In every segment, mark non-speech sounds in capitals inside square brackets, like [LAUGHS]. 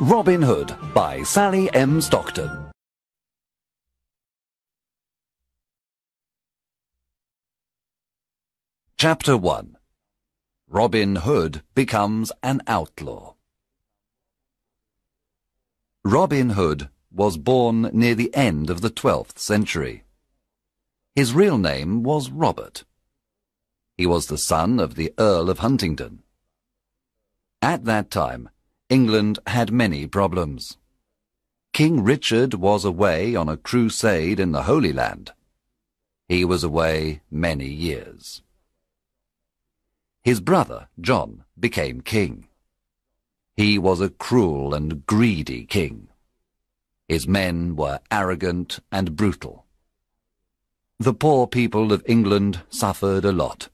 Robin Hood by Sally M. Stockton. Chapter 1 Robin Hood becomes an outlaw. Robin Hood was born near the end of the 12th century. His real name was Robert. He was the son of the Earl of Huntingdon. At that time, England had many problems. King Richard was away on a crusade in the Holy Land. He was away many years. His brother, John, became king. He was a cruel and greedy king. His men were arrogant and brutal. The poor people of England suffered a lot.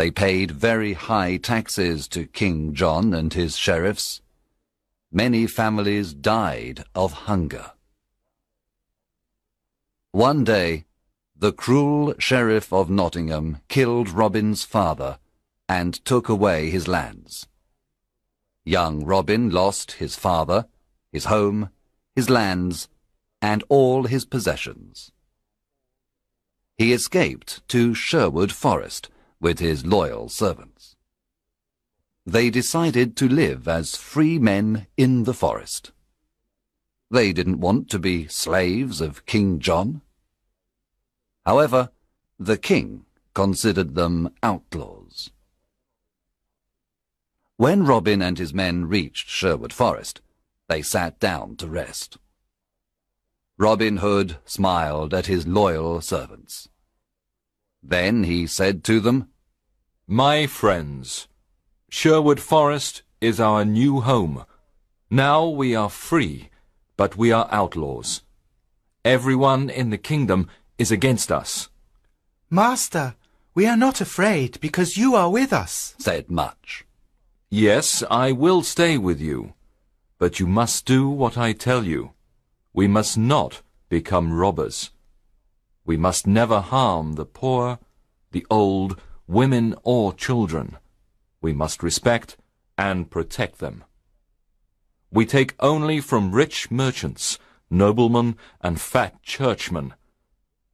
They paid very high taxes to King John and his sheriffs. Many families died of hunger. One day, the cruel sheriff of Nottingham killed Robin's father and took away his lands. Young Robin lost his father, his home, his lands, and all his possessions. He escaped to Sherwood Forest, with his loyal servants. They decided to live as free men in the forest. They didn't want to be slaves of King John. However, the king considered them outlaws. When Robin and his men reached Sherwood Forest, they sat down to rest. Robin Hood smiled at his loyal servants. Then he said to them, My friends, Sherwood Forest is our new home. Now we are free, but we are outlaws. Everyone in the kingdom is against us. Master, we are not afraid because you are with us, said Much. Yes, I will stay with you, but you must do what I tell you. We must not become robbers. We must never harm the poor, the old, women or children. We must respect and protect them. We take only from rich merchants, noblemen, and fat churchmen.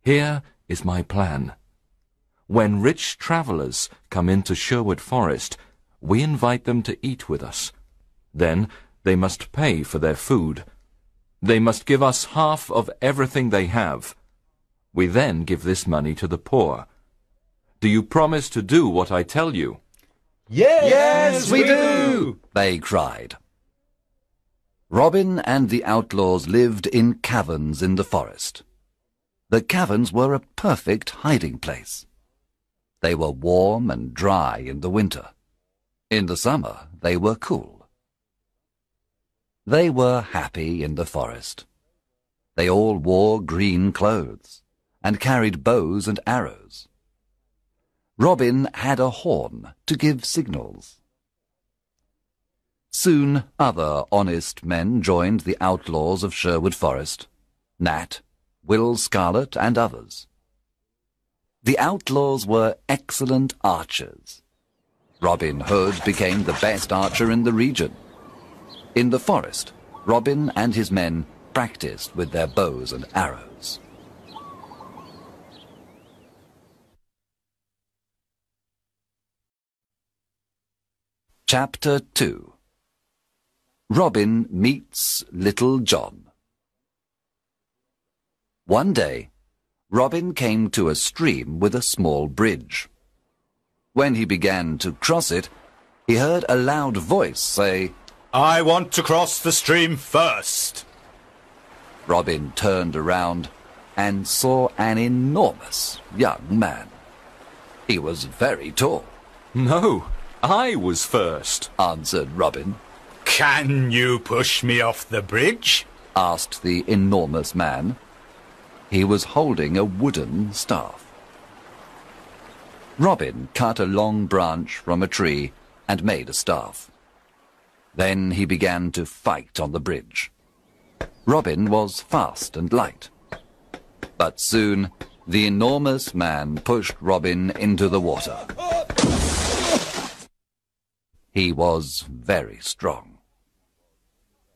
Here is my plan. When rich travellers come into Sherwood Forest, we invite them to eat with us. Then they must pay for their food. They must give us half of everything they have. We then give this money to the poor. Do you promise to do what I tell you? Yes, yes we, we do, they cried. Robin and the outlaws lived in caverns in the forest. The caverns were a perfect hiding place. They were warm and dry in the winter. In the summer, they were cool. They were happy in the forest. They all wore green clothes and carried bows and arrows. Robin had a horn to give signals. Soon other honest men joined the outlaws of Sherwood Forest, Nat, Will Scarlet, and others. The outlaws were excellent archers. Robin Hood became the best archer in the region. In the forest, Robin and his men practiced with their bows and arrows. Chapter 2 Robin meets Little John One day, Robin came to a stream with a small bridge. When he began to cross it, he heard a loud voice say, I want to cross the stream first. Robin turned around and saw an enormous young man. He was very tall. No, I was first, answered Robin. Can you push me off the bridge? asked the enormous man. He was holding a wooden staff. Robin cut a long branch from a tree and made a staff. Then he began to fight on the bridge. Robin was fast and light. But soon the enormous man pushed Robin into the water. He was very strong.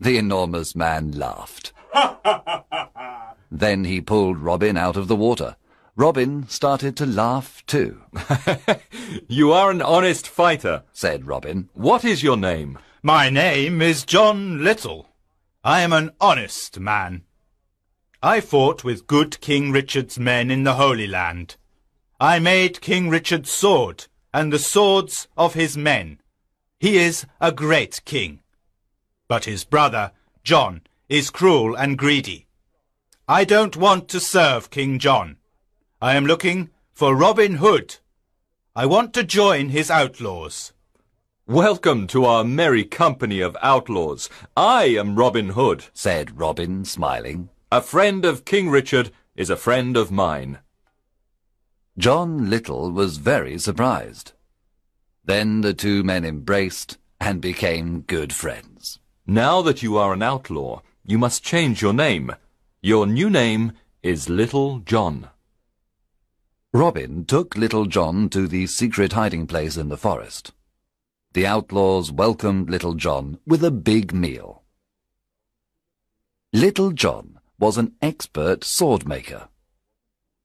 The enormous man laughed. [LAUGHS] then he pulled Robin out of the water. Robin started to laugh too, [LAUGHS] You are an honest fighter, said Robin. What is your name? My name is John Little. I am an honest man. I fought with good King Richard's men in the Holy Land. I made King Richard's sword and the swords of his men. He is a great king. But his brother, John, is cruel and greedy. I don't want to serve King John. I am looking for Robin Hood. I want to join his outlaws. Welcome to our merry company of outlaws. I am Robin Hood. said Robin, smiling. A friend of King Richard is a friend of mine. John Little was very surprised. Then the two men embraced and became good friends. Now that you are an outlaw, you must change your name. Your new name is Little John. Robin took Little John to the secret hiding place in the forest. The outlaws welcomed Little John with a big meal. Little John was an expert sword maker.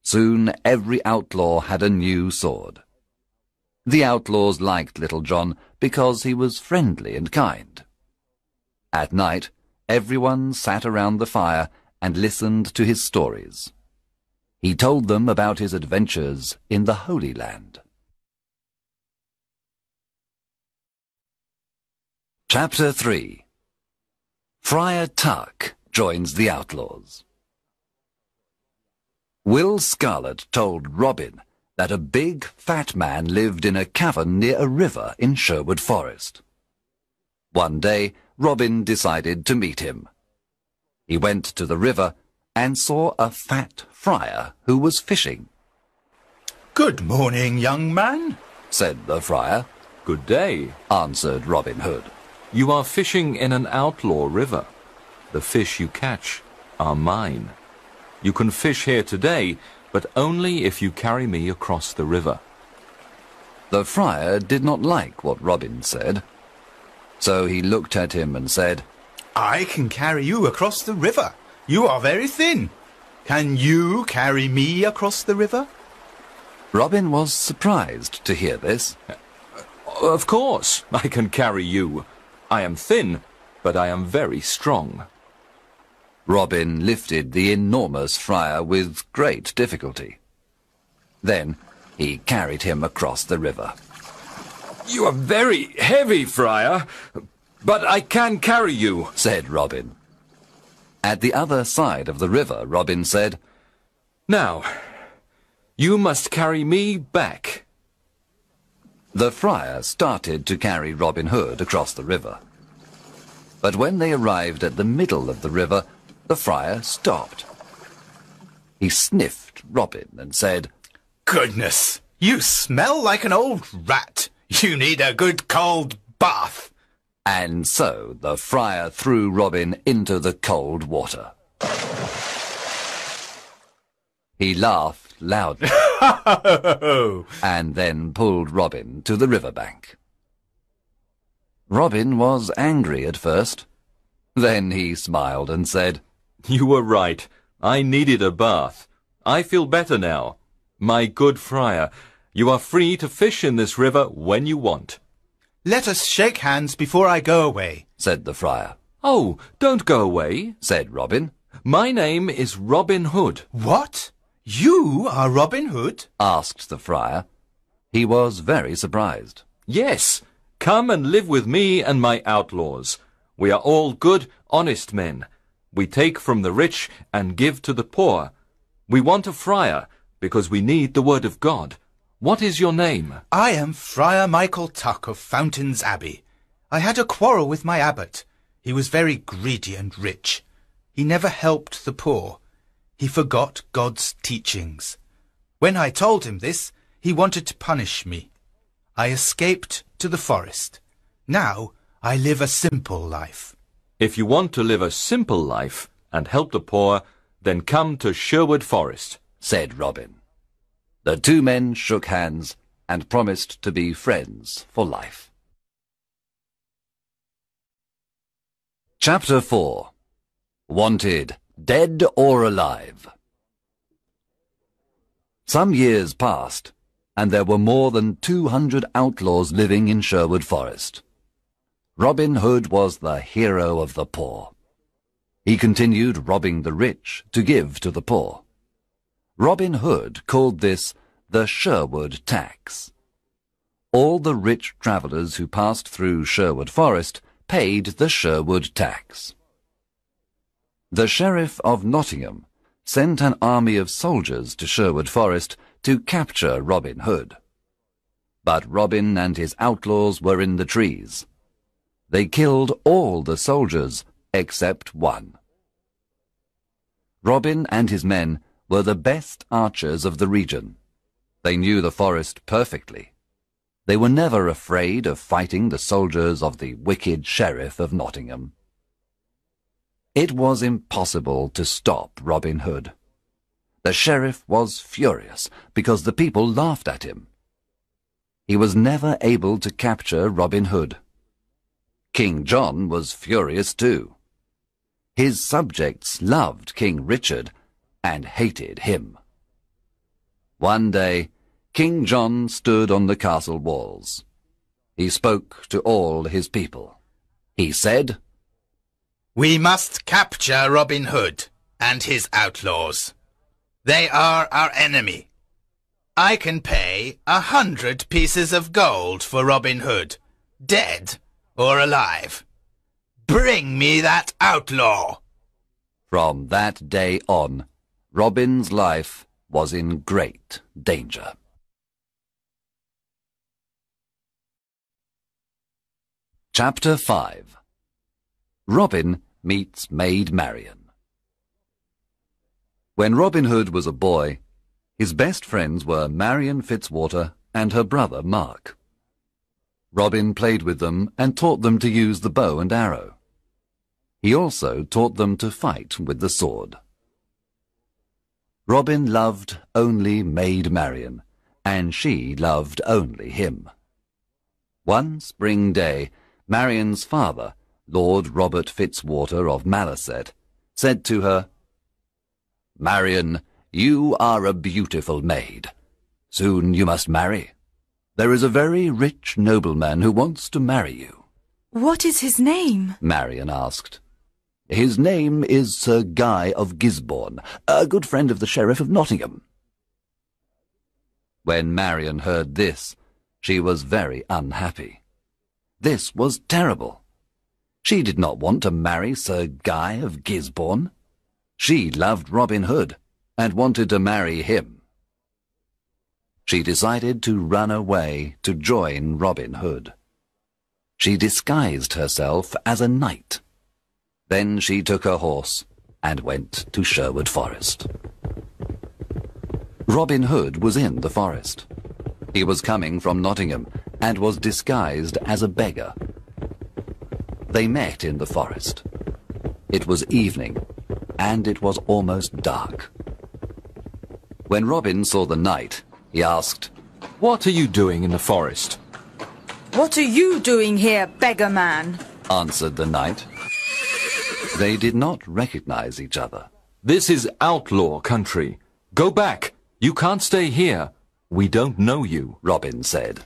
Soon every outlaw had a new sword. The outlaws liked Little John because he was friendly and kind. At night, everyone sat around the fire and listened to his stories. He told them about his adventures in the Holy Land. Chapter 3 Friar Tuck joins the outlaws. Will Scarlet told Robin that a big, fat man lived in a cavern near a river in Sherwood Forest. One day, Robin decided to meet him. He went to the river and saw a fat friar who was fishing, Good morning, young man. said the friar, Good day. answered Robin Hood. You are fishing in an outlaw river. The fish you catch are mine. You can fish here today, but only if you carry me across the river. The friar did not like what Robin said. So he looked at him and said, I can carry you across the river. You are very thin. Can you carry me across the river? Robin was surprised to hear this. Of course, I can carry you. I am thin, but I am very strong. Robin lifted the enormous friar with great difficulty. Then he carried him across the river. You are very heavy, Friar, but I can carry you. said Robin. At the other side of the river, Robin said, Now, you must carry me back. The friar started to carry Robin Hood across the river. But when they arrived at the middle of the river, the friar stopped. He sniffed Robin and said, Goodness, you smell like an old rat. You need a good cold bath. and so the friar threw Robin into the cold water. He laughed loudly [LAUGHS] and then pulled Robin to the river bank. Robin was angry at first. Then he smiled and said, [LAUGHS] You were right. I needed a bath. I feel better now. My good friar, you are free to fish in this river when you want. let us shake hands before I go away. said the friar. Oh, don't go away. Said Robin, My name is Robin Hood. What? You are Robin Hood? asked the friar. He was very surprised. Yes, come and live with me and my outlaws. We are all good, honest men. We take from the rich and give to the poor. We want a friar because we need the word of God. What is your name? I am Friar Michael Tuck of Fountains Abbey. I had a quarrel with my abbot. He was very greedy and rich. He never helped the poor. He forgot God's teachings. When I told him this, he wanted to punish me. I escaped to the forest. Now I live a simple life. If you want to live a simple life and help the poor, then come to Sherwood Forest. said Robin. The two men shook hands and promised to be friends for life. Chapter 4 Wanted, Dead or Alive Some years passed, and there were more than 200 outlaws living in Sherwood Forest. Robin Hood was the hero of the poor. He continued robbing the rich to give to the poor. Robin Hood called this the Sherwood tax. All the rich travellers who passed through Sherwood Forest paid the Sherwood tax. The Sheriff of Nottingham sent an army of soldiers to Sherwood Forest to capture Robin Hood. But Robin and his outlaws were in the trees. They killed all the soldiers except one. Robin and his men were the best archers of the region. They knew the forest perfectly. They were never afraid of fighting the soldiers of the wicked Sheriff of Nottingham. It was impossible to stop Robin Hood. The sheriff was furious because the people laughed at him. He was never able to capture Robin Hood. King John was furious too. His subjects loved King Richard and hated him. One day, King John stood on the castle walls. He spoke to all his people. He said, We must capture Robin Hood and his outlaws. They are our enemy. I can pay a hundred pieces of gold for Robin Hood, dead or alive. Bring me that outlaw. From that day on, Robin's life was in great danger. Chapter 5 Robin meets Maid Marian When Robin Hood was a boy, his best friends were Marian Fitzwater and her brother Mark. Robin played with them and taught them to use the bow and arrow. He also taught them to fight with the sword. Robin loved only Maid Marian, and she loved only him. One spring day, Marian's father, Lord Robert Fitzwater of Malaset, said to her, Marian, you are a beautiful maid. Soon you must marry. There is a very rich nobleman who wants to marry you. What is his name? Marian asked. His name is Sir Guy of Gisborne, a good friend of the Sheriff of Nottingham. When Marian heard this, she was very unhappy. This was terrible. She did not want to marry Sir Guy of Gisborne. She loved Robin Hood and wanted to marry him. She decided to run away to join Robin Hood. She disguised herself as a knight. Then she took her horse and went to Sherwood Forest. Robin Hood was in the forest. He was coming from Nottingham and was disguised as a beggar. They met in the forest. It was evening, and it was almost dark. When Robin saw the knight, he asked, What are you doing in the forest? What are you doing here, beggar man? answered the knight. They did not recognize each other. This is outlaw country. Go back. You can't stay here. We don't know you. Robin said,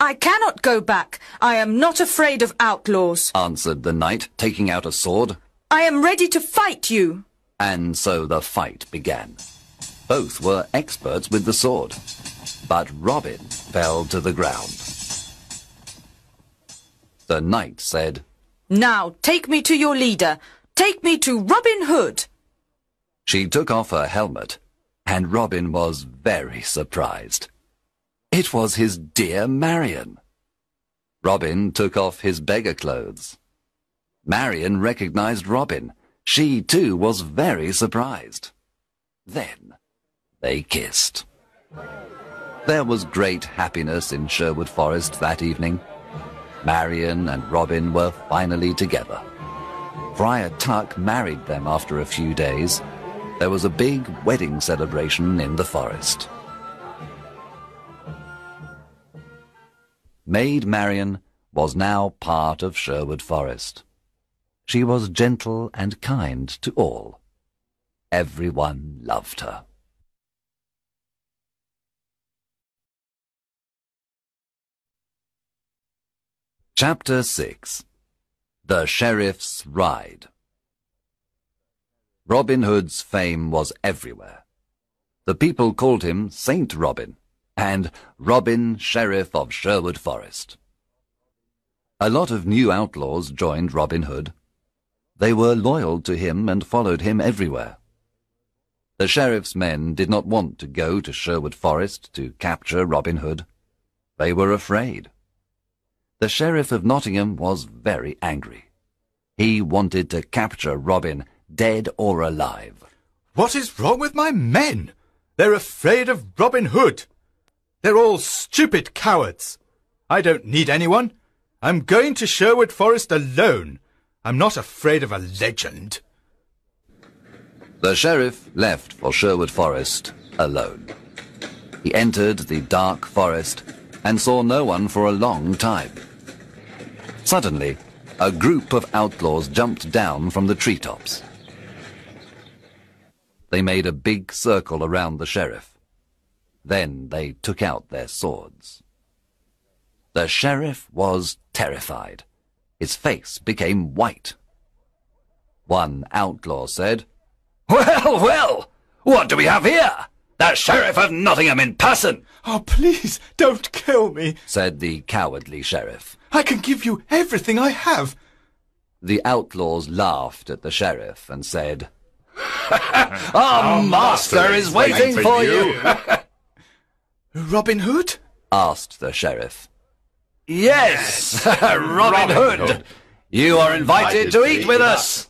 I cannot go back. I am not afraid of outlaws. answered the knight, taking out a sword. I am ready to fight you. And so the fight began. Both were experts with the sword, but Robin fell to the ground. The knight said, Now take me to your leader. Take me to Robin Hood. She took off her helmet, and Robin was very surprised. It was his dear Marian. Robin took off his beggar clothes. Marian recognized Robin. She, too, was very surprised. Then they kissed. There was great happiness in Sherwood Forest that evening. Marian and Robin were finally together. Friar Tuck married them after a few days. There was a big wedding celebration in the forest. Maid Marian was now part of Sherwood Forest. She was gentle and kind to all. Everyone loved her. Chapter 6 The Sheriff's Ride Robin Hood's fame was everywhere. The people called him Saint Robin and Robin, Sheriff of Sherwood Forest. A lot of new outlaws joined Robin Hood. They were loyal to him and followed him everywhere. The sheriff's men did not want to go to Sherwood Forest to capture Robin Hood. They were afraid. The sheriff of Nottingham was very angry. He wanted to capture Robin, dead or alive. What is wrong with my men? They're afraid of Robin Hood. They're all stupid cowards. I don't need anyone. I'm going to Sherwood Forest alone. I'm not afraid of a legend. The sheriff left for Sherwood Forest alone. He entered the dark forest and saw no one for a long time. Suddenly, a group of outlaws jumped down from the treetops. They made a big circle around the sheriff. Then they took out their swords. The sheriff was terrified. His face became white. One outlaw said, Well, well, what do we have here? The Sheriff of Nottingham in person, Oh, please, don't kill me. said the cowardly sheriff. I can give you everything I have. The outlaws laughed at the sheriff and said, [LAUGHS] Our master is waiting for you, [LAUGHS] Robin Hood? asked the sheriff. Yes, [LAUGHS] Robin Hood. You are invited to eat with us.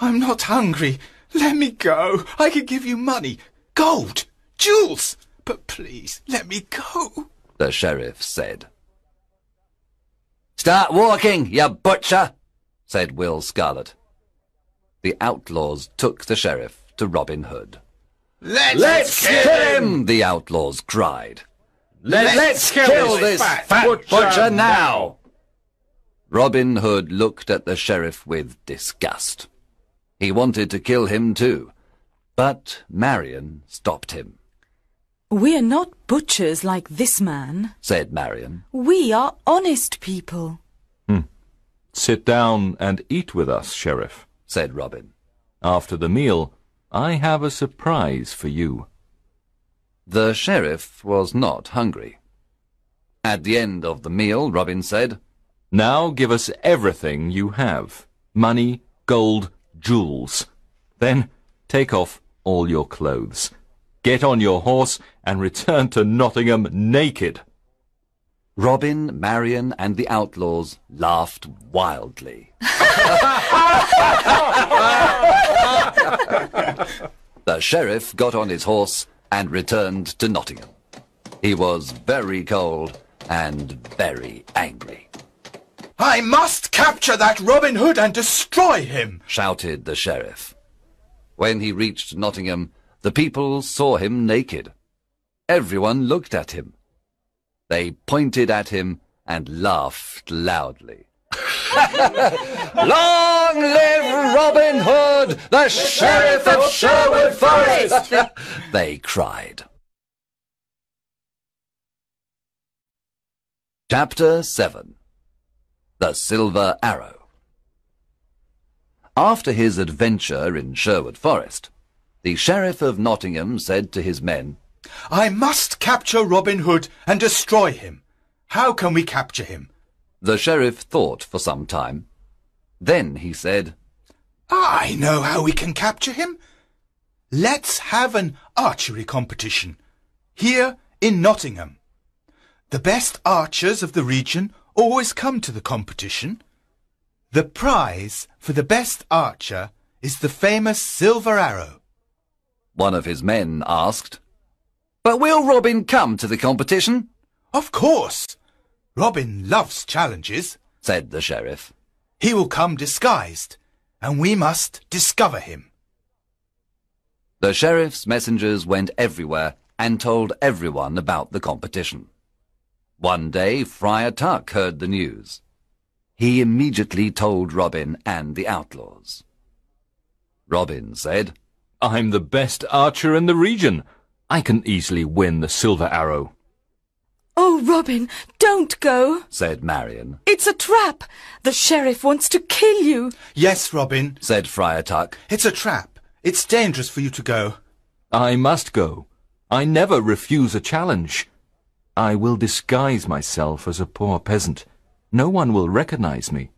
I'm not hungry. Let me go. I can give you money, gold, jewels. But please, let me go. The sheriff said. Start walking, you butcher, said Will Scarlet. The outlaws took the sheriff to Robin Hood. Let's, Let's kill him, the outlaws cried. Let's, kill, this fat, butcher, now. Robin Hood looked at the sheriff with disgust. He wanted to kill him too, but Marian stopped him, We are not butchers like this man. said Marian. We are honest people. Hmm. Sit down and eat with us, Sheriff. said Robin. After the meal, I have a surprise for you. The sheriff was not hungry. At the end of the meal, Robin said, Now give us everything you have. Money, gold, jewels. Then take off all your clothes. Get on your horse and return to Nottingham naked. Robin, Marian, and the outlaws laughed wildly. the sheriff got on his horse and returned to Nottingham. He was very cold and very angry, I must capture that Robin Hood and destroy him. shouted the sheriff. When he reached Nottingham, the people saw him naked. Everyone looked at him. They pointed at him and laughed loudly. Long live Robin Hood, the Sheriff of Sherwood Forest! they cried. Chapter 7 The Silver Arrow After his adventure in Sherwood Forest, the Sheriff of Nottingham said to his men, I must capture Robin Hood and destroy him. How can we capture him? The sheriff thought for some time. Then he said, I know how we can capture him. Let's have an archery competition here in Nottingham. The best archers of the region always come to the competition. The prize for the best archer is the famous silver arrow. One of his men asked, But will Robin come to the competition? Of course. Robin loves challenges. said the sheriff. He will come disguised, and we must discover him. The sheriff's messengers went everywhere and told everyone about the competition. One day Friar Tuck heard the news. he immediately told Robin and the outlaws. Robin said, I'm the best archer in the region. I can easily win the silver arrow. Oh, Robin, don't go. said Marian, It's a trap. The sheriff wants to kill you. Yes, Robin. said Friar Tuck. It's a trap. It's dangerous for you to go. I must go. I never refuse a challenge. I will disguise myself as a poor peasant. No one will recognize me.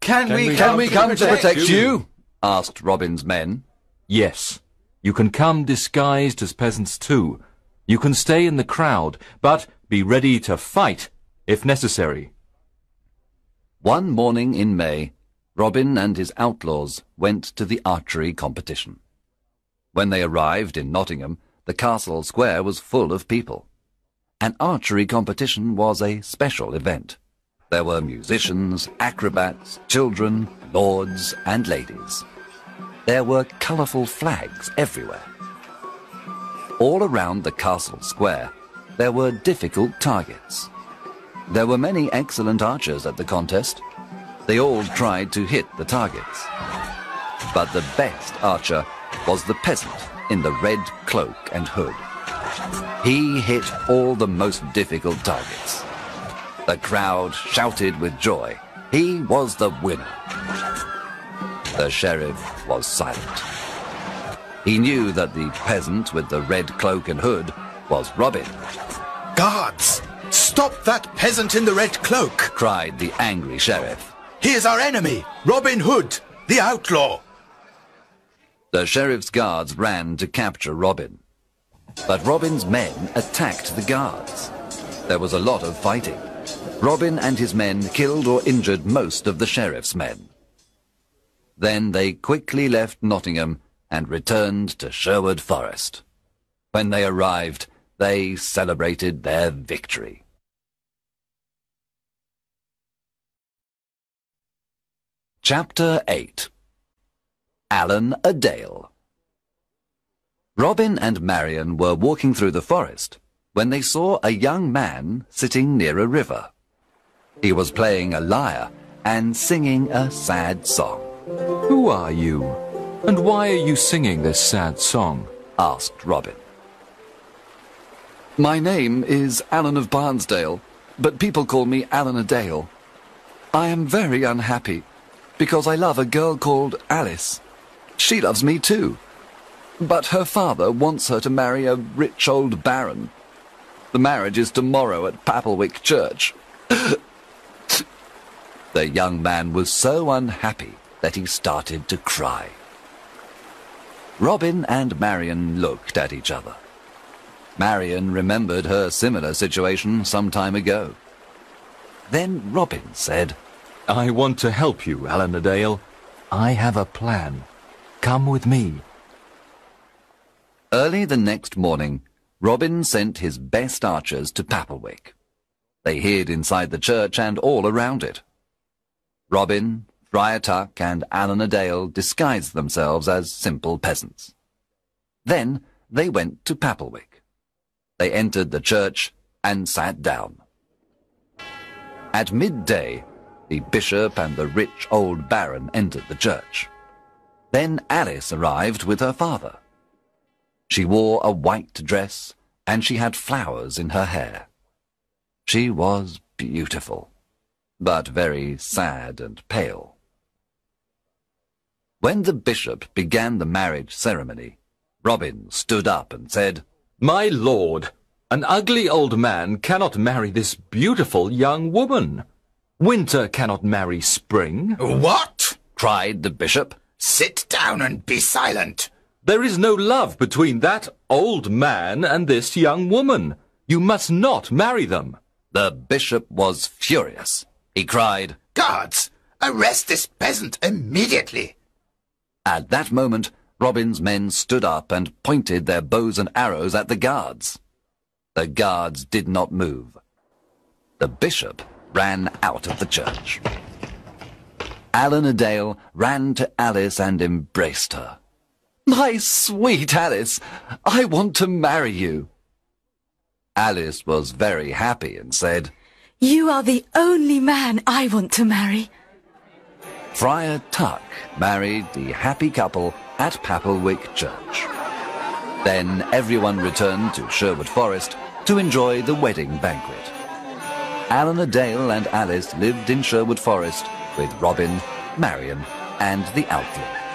Can, we, we- come, Can we to come to protect protect you? you? asked Robin's men. Yes, you can come disguised as peasants too. You can stay in the crowd, but be ready to fight if necessary. One morning in May, Robin and his outlaws went to the archery competition. When they arrived in Nottingham, the castle square was full of people. An archery competition was a special event. There were musicians, acrobats, children, lords, and ladies. There were colourful flags everywhere. All around the castle square, there were difficult targets. There were many excellent archers at the contest. They all tried to hit the targets. But the best archer was the peasant in the red cloak and hood. He hit all the most difficult targets. The crowd shouted with joy. He was the winner. The sheriff was silent. He knew that the peasant with the red cloak and hood was Robin, Guards! Stop that peasant in the red cloak! cried the angry sheriff. He is our enemy, Robin Hood, the outlaw. The sheriff's guards ran to capture Robin. But Robin's men attacked the guards. There was a lot of fighting. Robin and his men killed or injured most of the sheriff's men. Then they quickly left Nottingham and returned to Sherwood Forest. When they arrived, they celebrated their victory. Chapter 8 Alan a Dale Robin and Marian were walking through the forest when they saw a young man sitting near a river. He was playing a lyre and singing a sad song. Who are you? And why are you singing this sad song? asked Robin. My name is Alan of Barnsdale, but people call me Alan a Dale. I am very unhappy because I love a girl called Alice. She loves me too. But her father wants her to marry a rich old baron. The marriage is tomorrow at Papplewick Church. [LAUGHS] the young man was so unhappy that he started to cry. Robin and Marian looked at each other. Marian remembered her similar situation some time ago. Then Robin said, I want to help you, Alan a Dale. I have a plan. Come with me. Early the next morning, Robin sent his best archers to Papplewick. They hid inside the church and all around it. Robin, Friar Tuck, and Alan a Dale disguised themselves as simple peasants. Then they went to Papplewick. They entered the church and sat down. At midday, the bishop and the rich old baron entered the church. Then Alice arrived with her father. She wore a white dress, and she had flowers in her hair. She was beautiful, but very sad and pale. When the bishop began the marriage ceremony, Robin stood up and said, My lord, an ugly old man cannot marry this beautiful young woman. Winter cannot marry spring. What? cried the bishop. Sit down and be silent. There is no love between that old man and this young woman. You must not marry them. The bishop was furious. He cried, Guards, arrest this peasant immediately. At that moment, Robin's men stood up and pointed their bows and arrows at the guards. The guards did not move. The bishop ran out of the church. Alan a Dale ran to Alice and embraced her. My sweet Alice, I want to marry you. Alice was very happy and said, You are the only man I want to marry. Friar Tuck married the happy couple at Papplewick Church. Then everyone returned to Sherwood Forest to enjoy the wedding banquet. Alan Dale and Alice lived in Sherwood Forest with Robin, Marian, and the outlaw.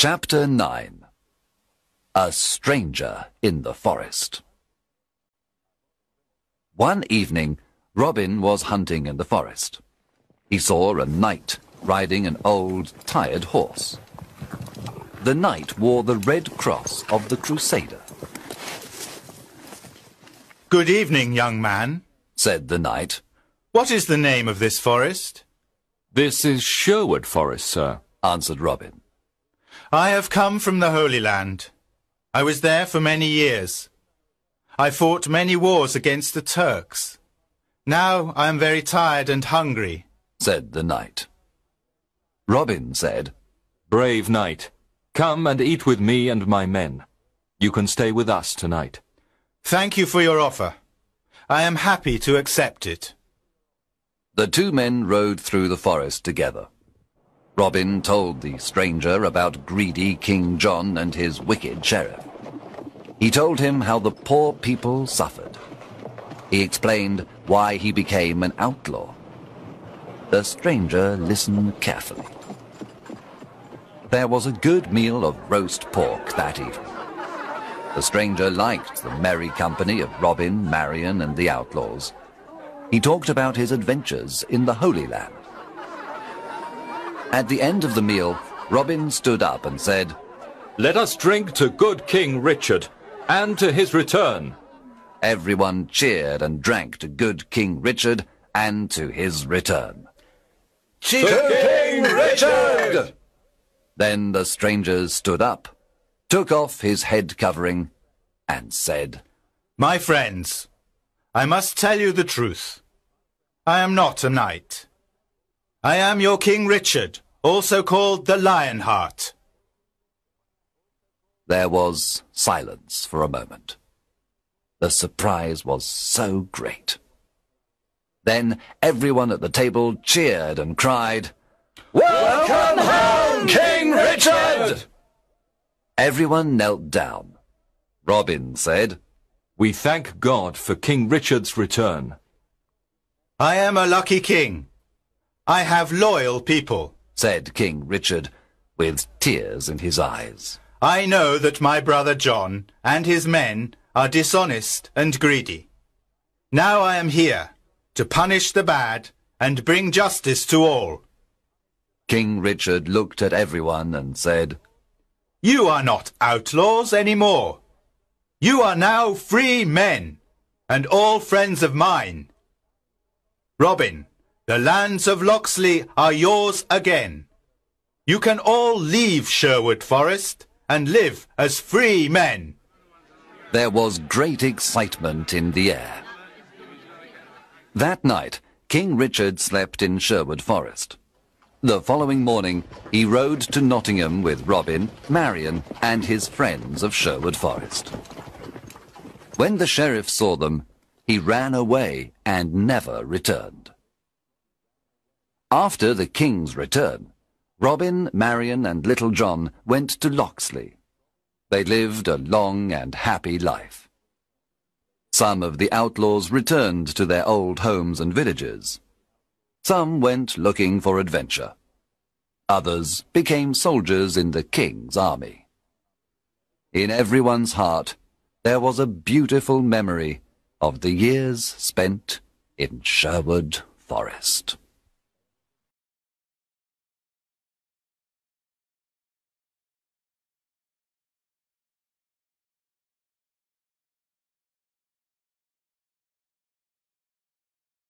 Chapter 9 A Stranger in the Forest One evening, Robin was hunting in the forest. He saw a knight riding an old, tired horse. The knight wore the red cross of the Crusader, Good evening, young man. said the knight, What is the name of this forest? This is Sherwood Forest, sir. answered Robin. I have come from the Holy Land. I was there for many years. I fought many wars against the Turks. Now I am very tired and hungry. said the knight. Robin said, Brave knight, come and eat with me and my men. You can stay with us tonight. Thank you for your offer. I am happy to accept it. The two men rode through the forest together. Robin told the stranger about greedy King John and his wicked sheriff. He told him how the poor people suffered. He explained why he became an outlaw. The stranger listened carefully. There was a good meal of roast pork that evening. The stranger liked the merry company of Robin, Marian, and the outlaws. He talked about his adventures in the Holy Land. At the end of the meal, Robin stood up and said, Let us drink to good King Richard and to his return. Everyone cheered and drank to good King Richard and to his return. To King Richard! Then the stranger stood up, took off his head covering, and said, My friends, I must tell you the truth. I am not a knight. I am your King Richard, also called the Lionheart. There was silence for a moment. The surprise was so great. Then everyone at the table cheered and cried, Welcome home, King Richard! Everyone knelt down. Robin said, We thank God for King Richard's return. I am a lucky king. I have loyal people. said King Richard, with tears in his eyes. I know that my brother John and his men are dishonest and greedy. Now I am here to punish the bad and bring justice to all. King Richard looked at everyone and said, You are not outlaws any more. You are now free men, and all friends of mine. Robin, the lands of Locksley are yours again. You can all leave Sherwood Forest and live as free men. There was great excitement in the air. That night, King Richard slept in Sherwood Forest. The following morning, he rode to Nottingham with Robin, Marian, and his friends of Sherwood Forest. When the sheriff saw them, he ran away and never returned. After the king's return, Robin, Marian, and Little John went to Locksley. They lived a long and happy life. Some of the outlaws returned to their old homes and villages. Some went looking for adventure. Others became soldiers in the king's army. In everyone's heart, there was a beautiful memory of the years spent in Sherwood Forest.